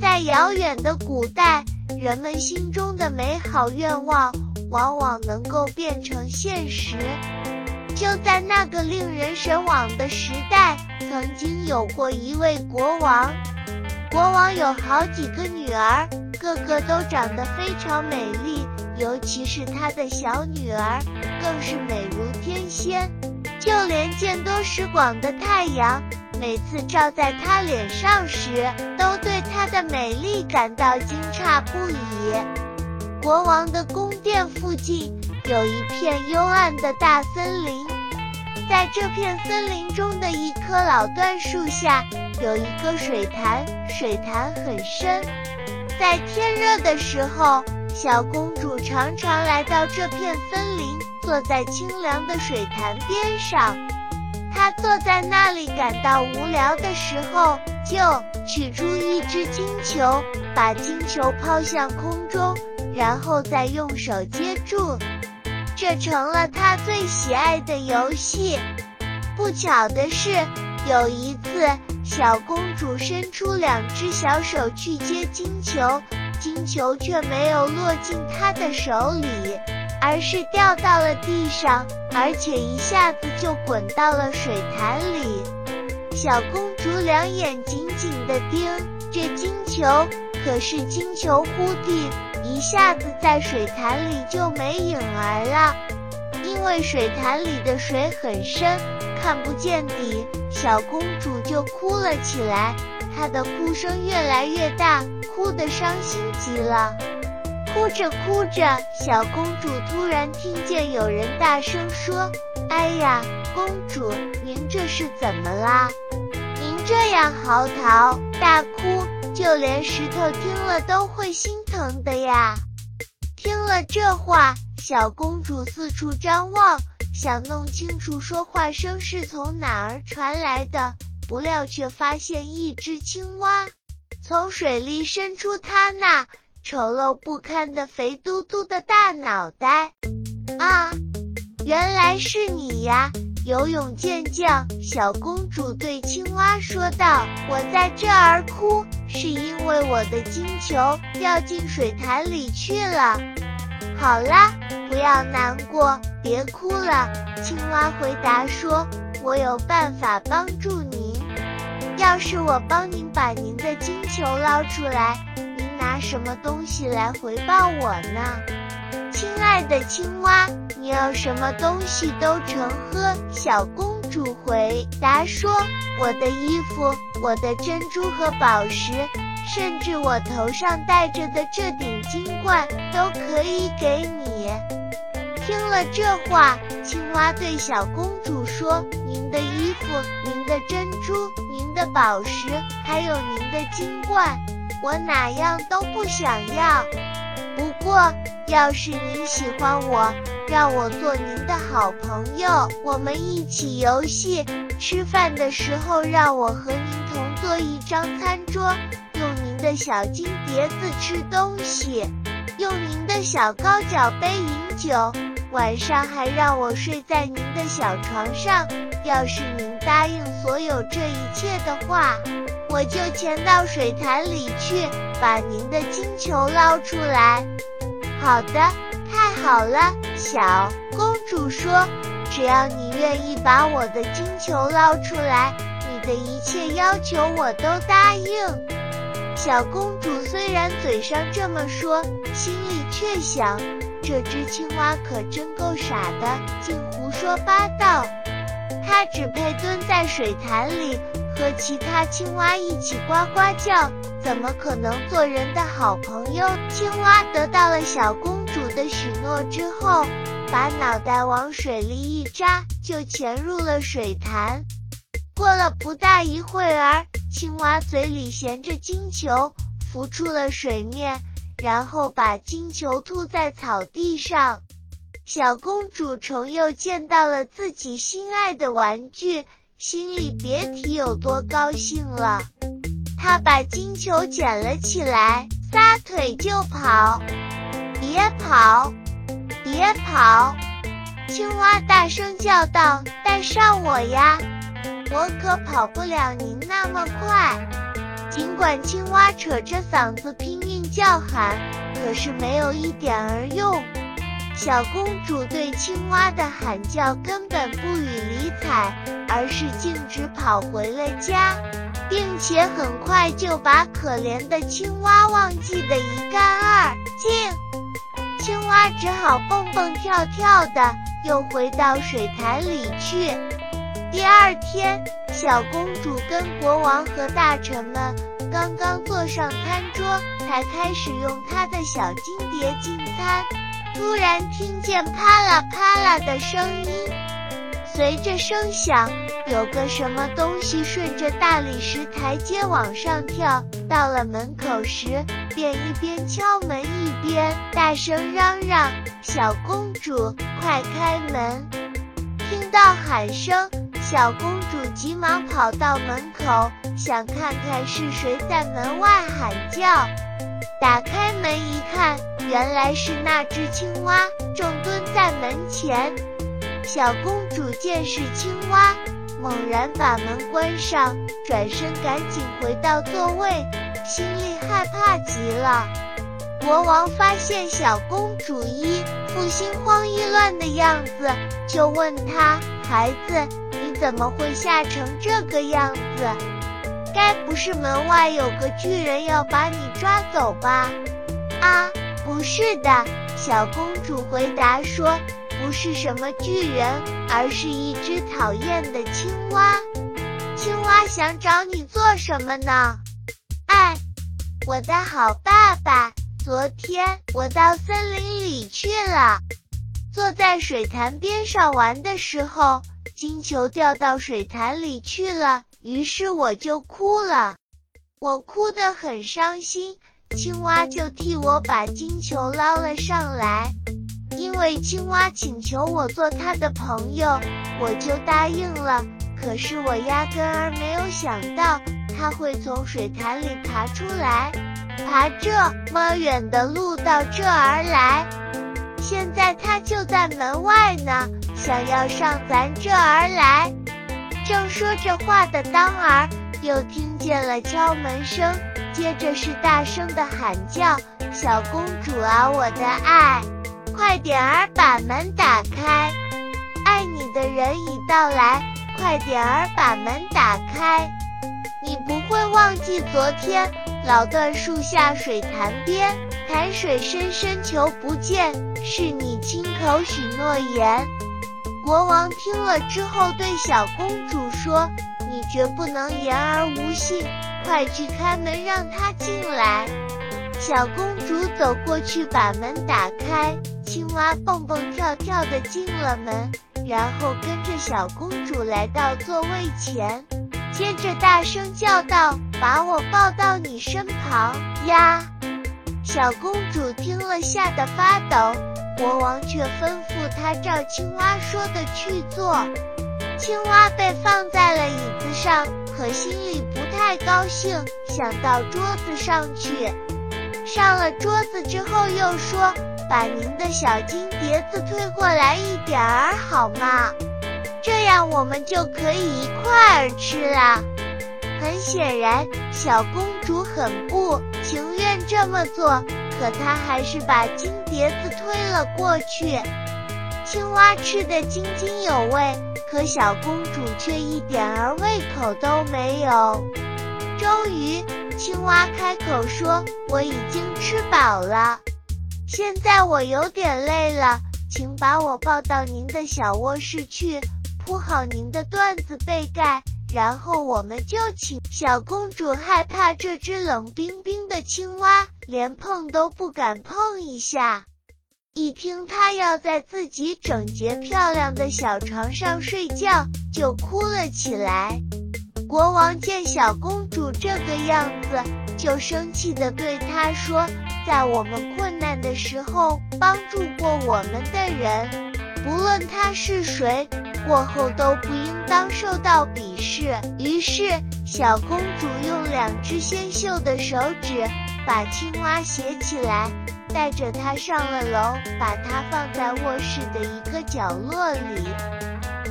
在遥远的古代，人们心中的美好愿望往往能够变成现实。就在那个令人神往的时代，曾经有过一位国王。国王有好几个女儿，个个都长得非常美丽，尤其是他的小女儿，更是美如天仙。就连见多识广的太阳，每次照在她脸上时，都对她的美丽感到惊诧不已。国王的宫殿附近有一片幽暗的大森林，在这片森林中的一棵老椴树下，有一个水潭，水潭很深。在天热的时候，小公主常常来到这片森林。坐在清凉的水潭边上，他坐在那里感到无聊的时候，就取出一只金球，把金球抛向空中，然后再用手接住，这成了他最喜爱的游戏。不巧的是，有一次，小公主伸出两只小手去接金球，金球却没有落进她的手里。而是掉到了地上，而且一下子就滚到了水潭里。小公主两眼紧紧地盯着金球，可是金球忽地一下子在水潭里就没影儿了，因为水潭里的水很深，看不见底。小公主就哭了起来，她的哭声越来越大，哭得伤心极了。哭着哭着，小公主突然听见有人大声说：“哎呀，公主，您这是怎么啦？您这样嚎啕大哭，就连石头听了都会心疼的呀！”听了这话，小公主四处张望，想弄清楚说话声是从哪儿传来的，不料却发现一只青蛙从水里伸出它那。丑陋不堪的肥嘟嘟的大脑袋，啊，原来是你呀！游泳健将小公主对青蛙说道：“我在这儿哭，是因为我的金球掉进水潭里去了。”好啦，不要难过，别哭了。青蛙回答说：“我有办法帮助您，要是我帮您把您的金球捞出来。”拿什么东西来回报我呢？亲爱的青蛙，你要什么东西都成。呵，小公主回答说：“我的衣服，我的珍珠和宝石，甚至我头上戴着的这顶金冠，都可以给你。”听了这话，青蛙对小公主说：“您的衣服，您的珍珠，您的宝石，还有您的金冠。”我哪样都不想要，不过要是您喜欢我，让我做您的好朋友，我们一起游戏，吃饭的时候让我和您同坐一张餐桌，用您的小金碟子吃东西，用您的小高脚杯饮酒，晚上还让我睡在您的小床上。要是您答应所有这一切的话。我就潜到水潭里去，把您的金球捞出来。好的，太好了，小公主说：“只要你愿意把我的金球捞出来，你的一切要求我都答应。”小公主虽然嘴上这么说，心里却想：这只青蛙可真够傻的，竟胡说八道。它只配蹲在水潭里。和其他青蛙一起呱呱叫，怎么可能做人的好朋友？青蛙得到了小公主的许诺之后，把脑袋往水里一扎，就潜入了水潭。过了不大一会儿，青蛙嘴里衔着金球浮出了水面，然后把金球吐在草地上。小公主重又见到了自己心爱的玩具。心里别提有多高兴了，他把金球捡了起来，撒腿就跑。别跑，别跑！青蛙大声叫道：“带上我呀，我可跑不了您那么快。”尽管青蛙扯着嗓子拼命叫喊，可是没有一点儿用。小公主对青蛙的喊叫根本不予理睬，而是径直跑回了家，并且很快就把可怜的青蛙忘记得一干二净。青蛙只好蹦蹦跳跳的又回到水潭里去。第二天，小公主跟国王和大臣们刚刚坐上餐桌，才开始用她的小金碟进餐。突然听见啪啦啪啦的声音，随着声响，有个什么东西顺着大理石台阶往上跳。到了门口时，便一边敲门一边大声嚷嚷：“小公主，快开门！”听到喊声，小公主急忙跑到门口，想看看是谁在门外喊叫。打开门一看，原来是那只青蛙正蹲在门前。小公主见是青蛙，猛然把门关上，转身赶紧回到座位，心里害怕极了。国王发现小公主一副心慌意乱的样子，就问她：“孩子，你怎么会吓成这个样子？”该不是门外有个巨人要把你抓走吧？啊，不是的，小公主回答说，不是什么巨人，而是一只讨厌的青蛙。青蛙想找你做什么呢？哎，我的好爸爸，昨天我到森林里去了，坐在水潭边上玩的时候，金球掉到水潭里去了。于是我就哭了，我哭得很伤心。青蛙就替我把金球捞了上来，因为青蛙请求我做它的朋友，我就答应了。可是我压根儿没有想到它会从水潭里爬出来，爬这么远的路到这儿来。现在它就在门外呢，想要上咱这儿来。正说着话的当儿，又听见了敲门声，接着是大声的喊叫：“小公主啊，我的爱，快点儿把门打开！爱你的人已到来，快点儿把门打开！你不会忘记昨天老椴树下水潭边，潭水深深求不见，是你亲口许诺言。”国王听了之后，对小公主说：“你绝不能言而无信，快去开门，让他进来。”小公主走过去，把门打开，青蛙蹦蹦跳跳的进了门，然后跟着小公主来到座位前，接着大声叫道：“把我抱到你身旁呀！”小公主听了，吓得发抖。国王却吩咐他照青蛙说的去做。青蛙被放在了椅子上，可心里不太高兴，想到桌子上去。上了桌子之后，又说：“把您的小金碟子推过来一点儿好吗？这样我们就可以一块儿吃了。”很显然，小公主很不情愿这么做。可她还是把金碟子推了过去。青蛙吃得津津有味，可小公主却一点儿胃口都没有。终于，青蛙开口说：“我已经吃饱了，现在我有点累了，请把我抱到您的小卧室去，铺好您的缎子被盖。”然后我们就请小公主害怕这只冷冰冰的青蛙，连碰都不敢碰一下。一听她要在自己整洁漂亮的小床上睡觉，就哭了起来。国王见小公主这个样子，就生气地对他说：“在我们困难的时候帮助过我们的人，不论他是谁。”过后都不应当受到鄙视。于是，小公主用两只纤秀的手指把青蛙写起来，带着它上了楼，把它放在卧室的一个角落里。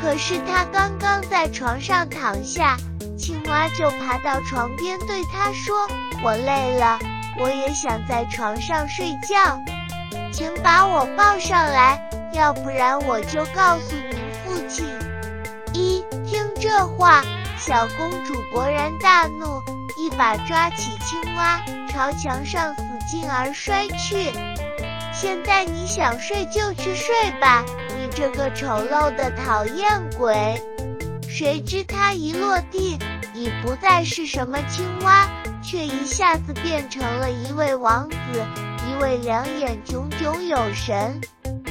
可是他刚刚在床上躺下，青蛙就爬到床边对他说：“我累了，我也想在床上睡觉，请把我抱上来，要不然我就告诉您父亲。”一听这话，小公主勃然大怒，一把抓起青蛙，朝墙上死劲儿摔去。现在你想睡就去睡吧。你这个丑陋的讨厌鬼，谁知他一落地，已不再是什么青蛙，却一下子变成了一位王子，一位两眼炯炯有神、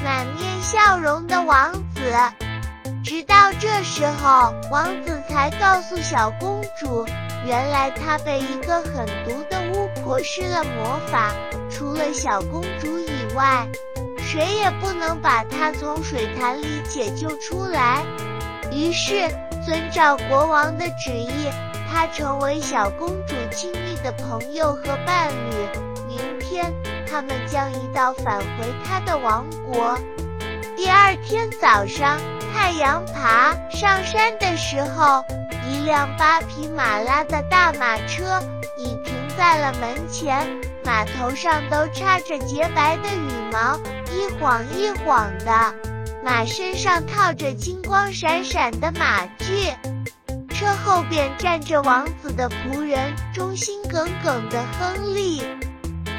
满面笑容的王子。直到这时候，王子才告诉小公主，原来他被一个狠毒的巫婆施了魔法，除了小公主以外。谁也不能把他从水潭里解救出来。于是，遵照国王的旨意，他成为小公主亲密的朋友和伴侣。明天，他们将一道返回她的王国。第二天早上，太阳爬上山的时候，一辆八匹马拉的大马车已停在了门前，马头上都插着洁白的羽毛。一晃一晃的，马身上套着金光闪闪的马具，车后边站着王子的仆人，忠心耿耿的亨利。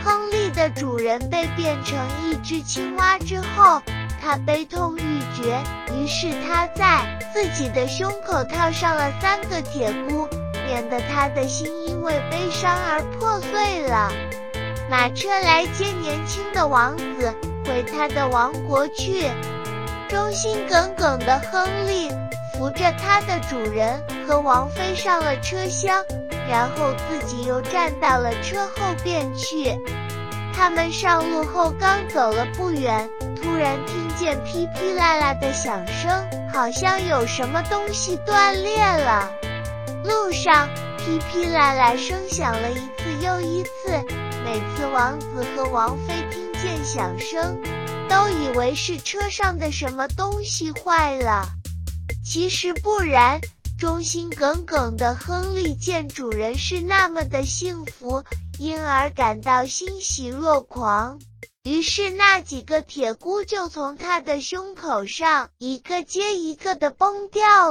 亨利的主人被变成一只青蛙之后，他悲痛欲绝，于是他在自己的胸口套上了三个铁箍，免得他的心因为悲伤而破碎了。马车来接年轻的王子。回他的王国去。忠心耿耿的亨利扶着它的主人和王妃上了车厢，然后自己又站到了车后边去。他们上路后刚走了不远，突然听见噼噼啦啦的响声，好像有什么东西断裂了。路上噼噼啦啦声响了一次又一次，每次王子和王妃听。见响声，都以为是车上的什么东西坏了。其实不然，忠心耿耿的亨利见主人是那么的幸福，因而感到欣喜若狂。于是那几个铁箍就从他的胸口上一个接一个的崩掉了。